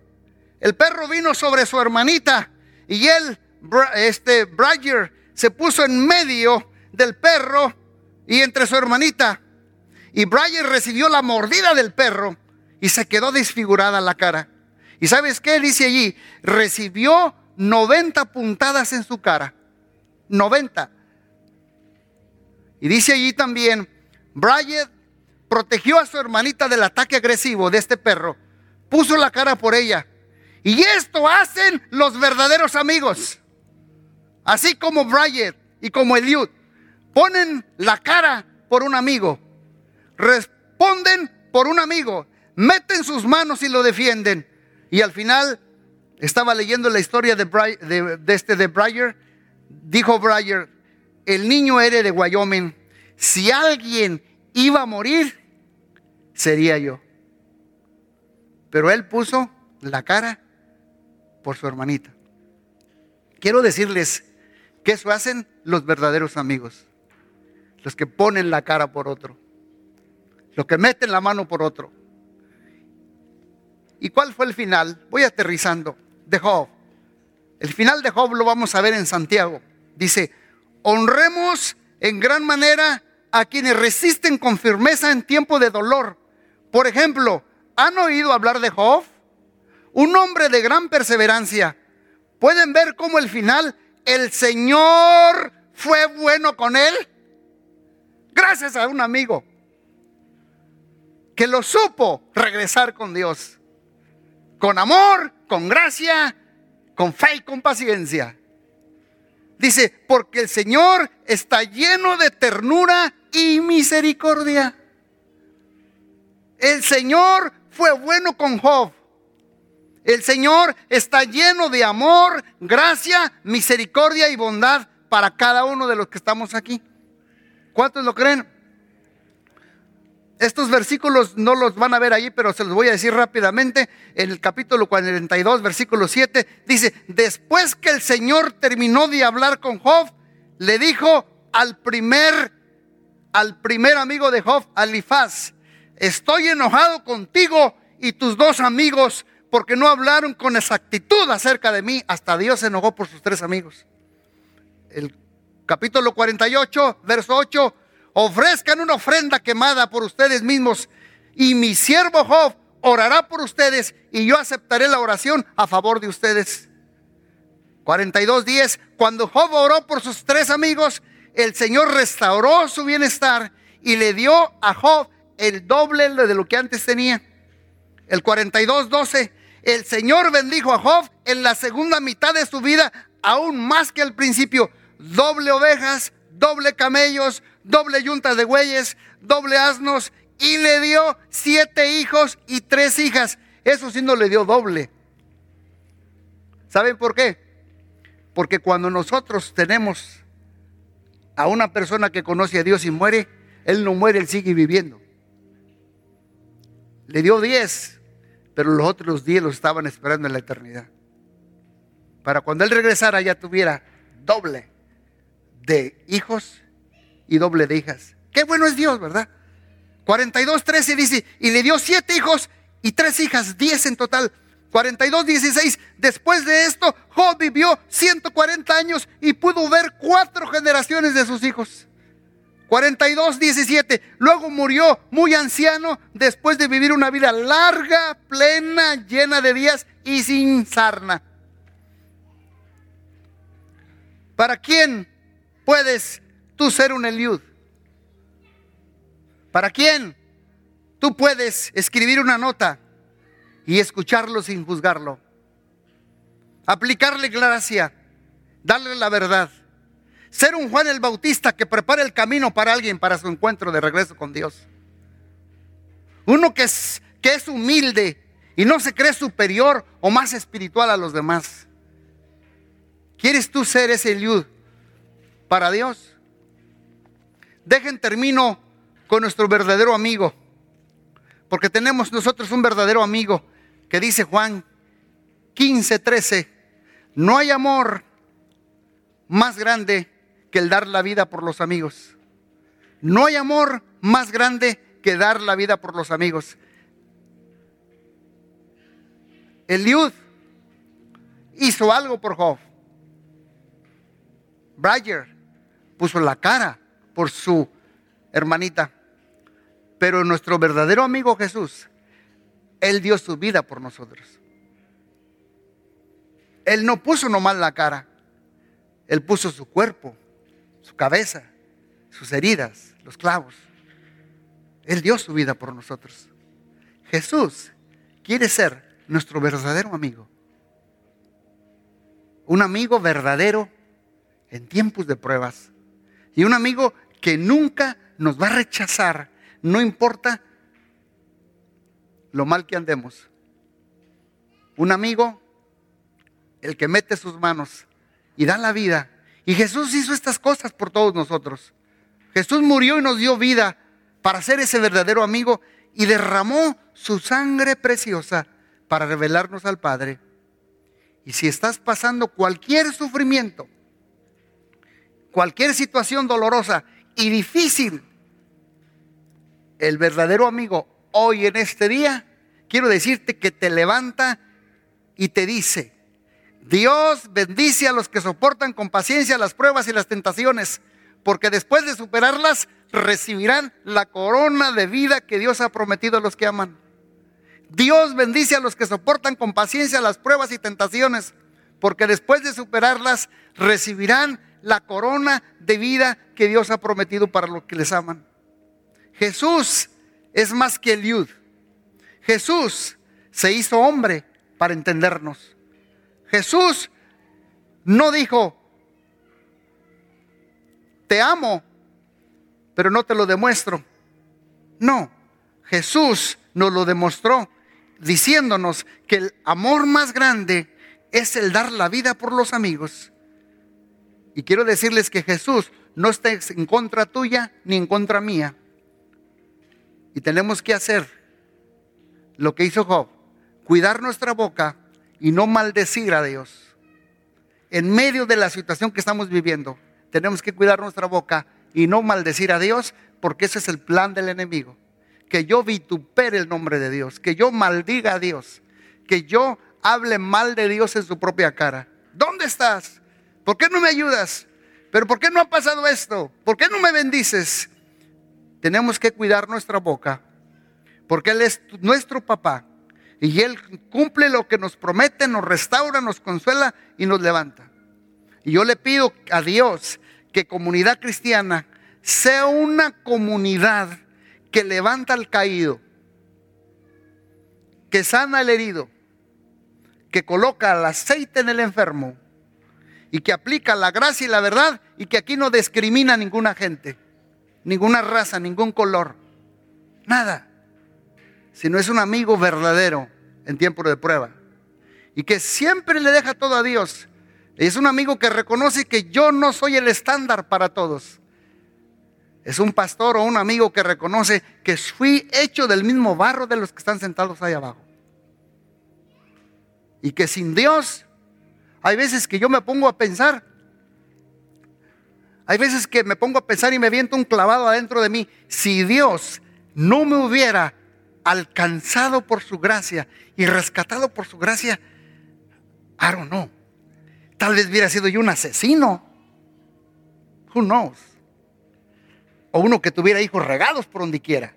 El perro vino sobre su hermanita y él, este Bradger, se puso en medio del perro y entre su hermanita. Y Bradger recibió la mordida del perro y se quedó desfigurada la cara. ¿Y sabes qué? Dice allí, recibió 90 puntadas en su cara. 90. Y dice allí también, Bryant protegió a su hermanita del ataque agresivo de este perro, puso la cara por ella. Y esto hacen los verdaderos amigos. Así como Bryant y como Eliud ponen la cara por un amigo, responden por un amigo, meten sus manos y lo defienden. Y al final estaba leyendo la historia de, de, este de Breyer. Dijo Breyer, el niño era de Wyoming. Si alguien iba a morir, sería yo. Pero él puso la cara por su hermanita. Quiero decirles que eso hacen los verdaderos amigos. Los que ponen la cara por otro. Los que meten la mano por otro. ¿Y cuál fue el final? Voy aterrizando de Job. El final de Job lo vamos a ver en Santiago. Dice, honremos en gran manera a quienes resisten con firmeza en tiempo de dolor. Por ejemplo, ¿han oído hablar de Job? Un hombre de gran perseverancia. ¿Pueden ver cómo el final, el Señor fue bueno con él? Gracias a un amigo que lo supo regresar con Dios con amor, con gracia, con fe y con paciencia. Dice, porque el Señor está lleno de ternura y misericordia. El Señor fue bueno con Job. El Señor está lleno de amor, gracia, misericordia y bondad para cada uno de los que estamos aquí. ¿Cuántos lo creen? Estos versículos no los van a ver ahí, pero se los voy a decir rápidamente. En el capítulo 42, versículo 7, dice, después que el Señor terminó de hablar con Job, le dijo al primer, al primer amigo de Job, Alifaz, estoy enojado contigo y tus dos amigos porque no hablaron con exactitud acerca de mí. Hasta Dios se enojó por sus tres amigos. El capítulo 48, verso 8, ofrezcan una ofrenda quemada por ustedes mismos y mi siervo Job orará por ustedes y yo aceptaré la oración a favor de ustedes. 42.10, cuando Job oró por sus tres amigos, el Señor restauró su bienestar y le dio a Job el doble de lo que antes tenía. El 42.12, el Señor bendijo a Job en la segunda mitad de su vida, aún más que al principio. Doble ovejas, doble camellos, doble yunta de bueyes, doble asnos, y le dio siete hijos y tres hijas. Eso sí no le dio doble. ¿Saben por qué? Porque cuando nosotros tenemos a una persona que conoce a Dios y muere, Él no muere, Él sigue viviendo. Le dio diez, pero los otros diez los estaban esperando en la eternidad. Para cuando Él regresara ya tuviera doble de hijos y doble de hijas. Qué bueno es Dios, ¿verdad? 42, 13 dice, y le dio siete hijos y tres hijas, diez en total. 42, 16, después de esto, Job vivió 140 años y pudo ver cuatro generaciones de sus hijos. 42, 17, luego murió muy anciano después de vivir una vida larga, plena, llena de días y sin sarna. ¿Para quién puedes tú ser un Eliud? ¿Para quién? Tú puedes escribir una nota y escucharlo sin juzgarlo. aplicarle gracia, darle la verdad. Ser un Juan el Bautista que prepara el camino para alguien para su encuentro de regreso con Dios. Uno que es, que es humilde y no se cree superior o más espiritual a los demás. ¿Quieres tú ser ese Liud para Dios? Dejen termino con nuestro verdadero amigo, porque tenemos nosotros un verdadero amigo que dice Juan 15, 13, no hay amor más grande que el dar la vida por los amigos. No hay amor más grande que dar la vida por los amigos. Eliud hizo algo por Job. Brayer puso la cara por su hermanita. Pero nuestro verdadero amigo Jesús, Él dio su vida por nosotros. Él no puso nomás la cara, Él puso su cuerpo, su cabeza, sus heridas, los clavos. Él dio su vida por nosotros. Jesús quiere ser nuestro verdadero amigo. Un amigo verdadero en tiempos de pruebas. Y un amigo que nunca nos va a rechazar, no importa lo mal que andemos. Un amigo, el que mete sus manos y da la vida. Y Jesús hizo estas cosas por todos nosotros. Jesús murió y nos dio vida para ser ese verdadero amigo y derramó su sangre preciosa para revelarnos al Padre. Y si estás pasando cualquier sufrimiento, cualquier situación dolorosa y difícil, el verdadero amigo hoy en este día, quiero decirte que te levanta y te dice, Dios bendice a los que soportan con paciencia las pruebas y las tentaciones, porque después de superarlas recibirán la corona de vida que Dios ha prometido a los que aman. Dios bendice a los que soportan con paciencia las pruebas y tentaciones, porque después de superarlas recibirán la corona de vida que Dios ha prometido para los que les aman. Jesús es más que el Yud. Jesús se hizo hombre para entendernos. Jesús no dijo, te amo, pero no te lo demuestro. No, Jesús nos lo demostró diciéndonos que el amor más grande es el dar la vida por los amigos. Y quiero decirles que Jesús no está en contra tuya ni en contra mía. Y tenemos que hacer lo que hizo Job, cuidar nuestra boca y no maldecir a Dios. En medio de la situación que estamos viviendo, tenemos que cuidar nuestra boca y no maldecir a Dios, porque ese es el plan del enemigo. Que yo vitupere el nombre de Dios, que yo maldiga a Dios, que yo hable mal de Dios en su propia cara. ¿Dónde estás? ¿Por qué no me ayudas? ¿Pero por qué no ha pasado esto? ¿Por qué no me bendices? Tenemos que cuidar nuestra boca, porque Él es nuestro papá y Él cumple lo que nos promete, nos restaura, nos consuela y nos levanta. Y yo le pido a Dios que comunidad cristiana sea una comunidad que levanta al caído, que sana el herido, que coloca el aceite en el enfermo y que aplica la gracia y la verdad y que aquí no discrimina a ninguna gente, ninguna raza, ningún color, nada, sino es un amigo verdadero en tiempo de prueba y que siempre le deja todo a Dios. Es un amigo que reconoce que yo no soy el estándar para todos. Es un pastor o un amigo que reconoce que fui hecho del mismo barro de los que están sentados ahí abajo. Y que sin Dios hay veces que yo me pongo a pensar. Hay veces que me pongo a pensar y me viento un clavado adentro de mí. Si Dios no me hubiera alcanzado por su gracia y rescatado por su gracia, I don't know. Tal vez hubiera sido yo un asesino. Who knows? O uno que tuviera hijos regados por donde quiera.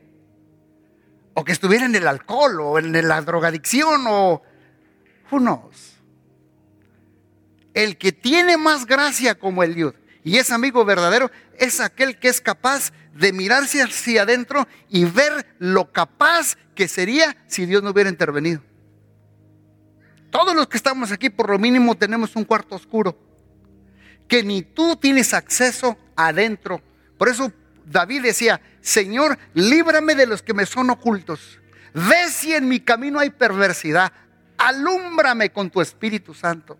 O que estuviera en el alcohol o en la drogadicción o who knows el que tiene más gracia como el Dios y es amigo verdadero es aquel que es capaz de mirarse hacia adentro y ver lo capaz que sería si Dios no hubiera intervenido. todos los que estamos aquí por lo mínimo tenemos un cuarto oscuro, que ni tú tienes acceso adentro. Por eso David decía, Señor, líbrame de los que me son ocultos. Ve si en mi camino hay perversidad. Alúmbrame con tu Espíritu Santo.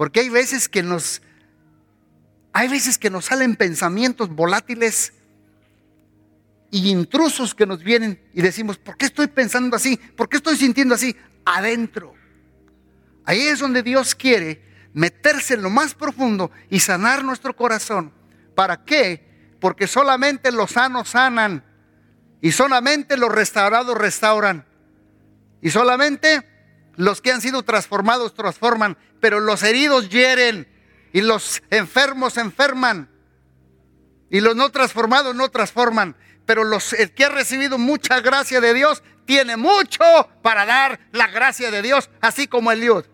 Porque hay veces que nos hay veces que nos salen pensamientos volátiles y intrusos que nos vienen y decimos, ¿por qué estoy pensando así? ¿Por qué estoy sintiendo así? Adentro. Ahí es donde Dios quiere meterse en lo más profundo y sanar nuestro corazón. ¿Para qué? Porque solamente los sanos sanan y solamente los restaurados restauran. Y solamente los que han sido transformados transforman, pero los heridos hieren y los enfermos enferman y los no transformados no transforman. Pero los, el que ha recibido mucha gracia de Dios tiene mucho para dar la gracia de Dios, así como el Dios.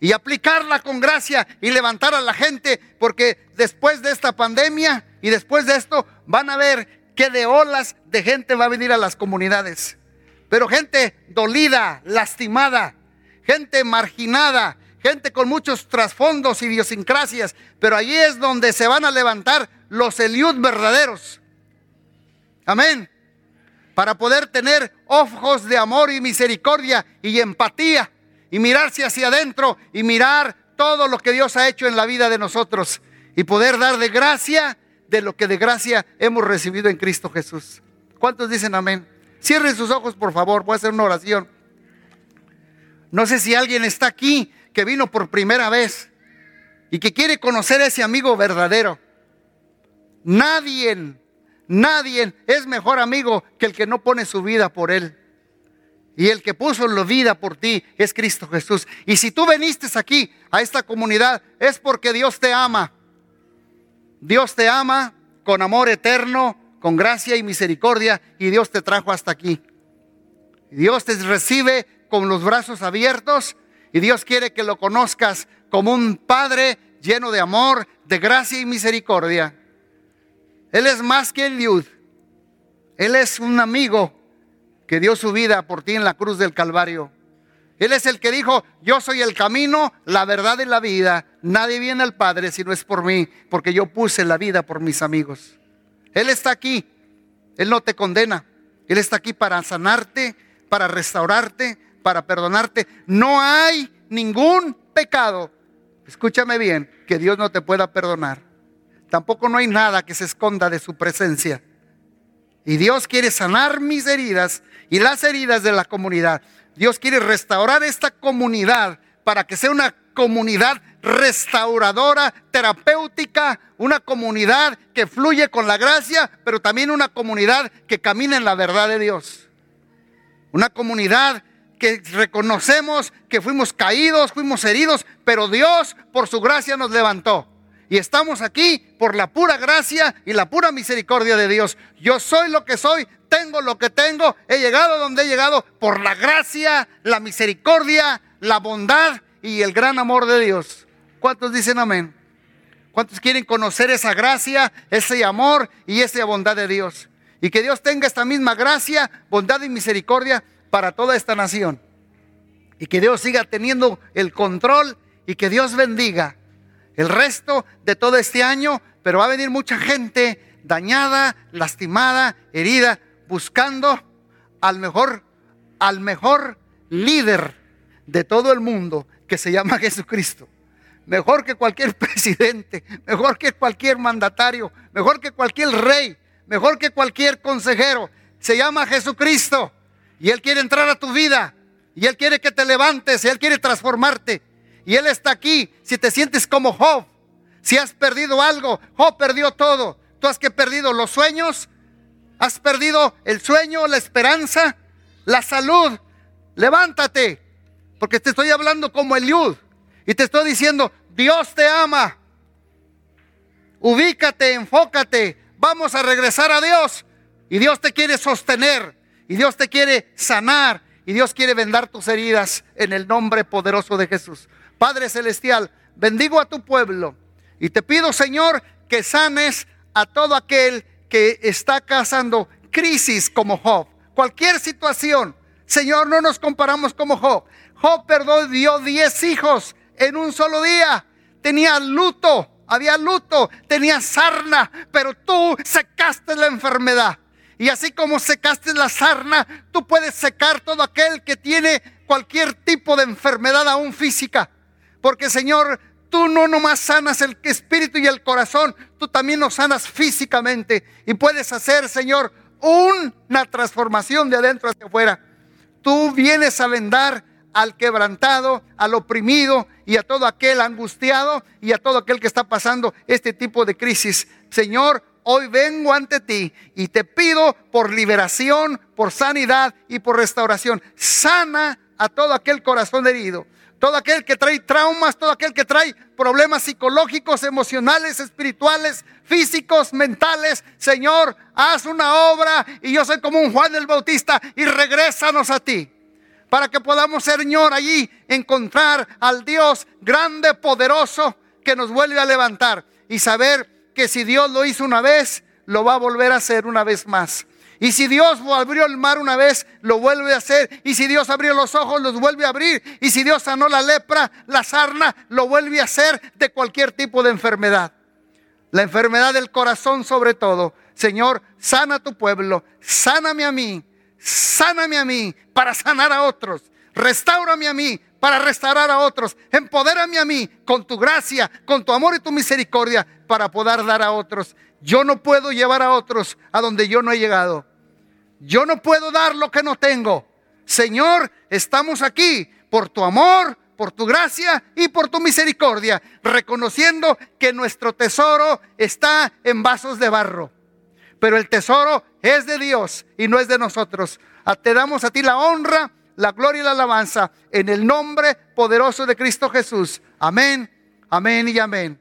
Y aplicarla con gracia y levantar a la gente, porque después de esta pandemia y después de esto van a ver que de olas de gente va a venir a las comunidades. Pero gente dolida, lastimada, gente marginada, gente con muchos trasfondos, idiosincrasias, pero allí es donde se van a levantar los Eliud verdaderos. Amén. Para poder tener ojos de amor y misericordia y empatía y mirarse hacia adentro y mirar todo lo que Dios ha hecho en la vida de nosotros y poder dar de gracia de lo que de gracia hemos recibido en Cristo Jesús. ¿Cuántos dicen amén? Cierren sus ojos, por favor, voy a hacer una oración. No sé si alguien está aquí que vino por primera vez y que quiere conocer a ese amigo verdadero. Nadie, nadie es mejor amigo que el que no pone su vida por él. Y el que puso la vida por ti es Cristo Jesús. Y si tú viniste aquí a esta comunidad es porque Dios te ama. Dios te ama con amor eterno, con gracia y misericordia, y Dios te trajo hasta aquí. Dios te recibe con los brazos abiertos y Dios quiere que lo conozcas como un Padre lleno de amor, de gracia y misericordia. Él es más que el Dios. Él es un amigo que dio su vida por ti en la cruz del Calvario. Él es el que dijo, yo soy el camino, la verdad y la vida. Nadie viene al Padre si no es por mí, porque yo puse la vida por mis amigos. Él está aquí. Él no te condena. Él está aquí para sanarte, para restaurarte, para perdonarte. No hay ningún pecado, escúchame bien, que Dios no te pueda perdonar. Tampoco no hay nada que se esconda de su presencia. Y Dios quiere sanar mis heridas y las heridas de la comunidad. Dios quiere restaurar esta comunidad para que sea una comunidad restauradora, terapéutica, una comunidad que fluye con la gracia, pero también una comunidad que camina en la verdad de Dios. Una comunidad que reconocemos que fuimos caídos, fuimos heridos, pero Dios por su gracia nos levantó. Y estamos aquí por la pura gracia y la pura misericordia de Dios. Yo soy lo que soy, tengo lo que tengo, he llegado donde he llegado por la gracia, la misericordia, la bondad y el gran amor de Dios. ¿Cuántos dicen amén? ¿Cuántos quieren conocer esa gracia, ese amor y esa bondad de Dios? Y que Dios tenga esta misma gracia, bondad y misericordia para toda esta nación. Y que Dios siga teniendo el control y que Dios bendiga el resto de todo este año, pero va a venir mucha gente dañada, lastimada, herida, buscando al mejor, al mejor líder de todo el mundo que se llama Jesucristo. Mejor que cualquier presidente, mejor que cualquier mandatario, mejor que cualquier rey, mejor que cualquier consejero. Se llama Jesucristo. Y Él quiere entrar a tu vida. Y Él quiere que te levantes. Y Él quiere transformarte. Y Él está aquí. Si te sientes como Job. Si has perdido algo. Job perdió todo. Tú has que perdido los sueños. Has perdido el sueño, la esperanza, la salud. Levántate. Porque te estoy hablando como Eliud. Y te estoy diciendo, Dios te ama. Ubícate, enfócate. Vamos a regresar a Dios. Y Dios te quiere sostener. Y Dios te quiere sanar y Dios quiere vendar tus heridas en el nombre poderoso de Jesús. Padre Celestial, bendigo a tu pueblo y te pido, Señor, que sanes a todo aquel que está causando crisis como Job. Cualquier situación, Señor, no nos comparamos como Job. Job perdió diez hijos en un solo día. Tenía luto, había luto, tenía sarna, pero tú secaste la enfermedad. Y así como secaste la sarna, tú puedes secar todo aquel que tiene cualquier tipo de enfermedad aún física. Porque Señor, tú no nomás sanas el espíritu y el corazón, tú también nos sanas físicamente. Y puedes hacer, Señor, una transformación de adentro hacia afuera. Tú vienes a vendar al quebrantado, al oprimido y a todo aquel angustiado y a todo aquel que está pasando este tipo de crisis. Señor, hoy vengo ante ti y te pido por liberación, por sanidad y por restauración. Sana a todo aquel corazón herido, todo aquel que trae traumas, todo aquel que trae problemas psicológicos, emocionales, espirituales, físicos, mentales. Señor, haz una obra y yo soy como un Juan el Bautista y regrésanos a ti. Para que podamos, Señor, allí encontrar al Dios grande, poderoso, que nos vuelve a levantar y saber que si Dios lo hizo una vez, lo va a volver a hacer una vez más. Y si Dios abrió el mar una vez, lo vuelve a hacer. Y si Dios abrió los ojos, los vuelve a abrir. Y si Dios sanó la lepra, la sarna, lo vuelve a hacer de cualquier tipo de enfermedad. La enfermedad del corazón sobre todo. Señor, sana a tu pueblo, sáname a mí, sáname a mí para sanar a otros. Restaurame a mí para restaurar a otros. Empodérame a mí con tu gracia, con tu amor y tu misericordia para poder dar a otros. Yo no puedo llevar a otros a donde yo no he llegado. Yo no puedo dar lo que no tengo. Señor, estamos aquí por tu amor, por tu gracia y por tu misericordia, reconociendo que nuestro tesoro está en vasos de barro. Pero el tesoro es de Dios y no es de nosotros. Te damos a ti la honra la gloria y la alabanza en el nombre poderoso de Cristo Jesús. Amén, amén y amén.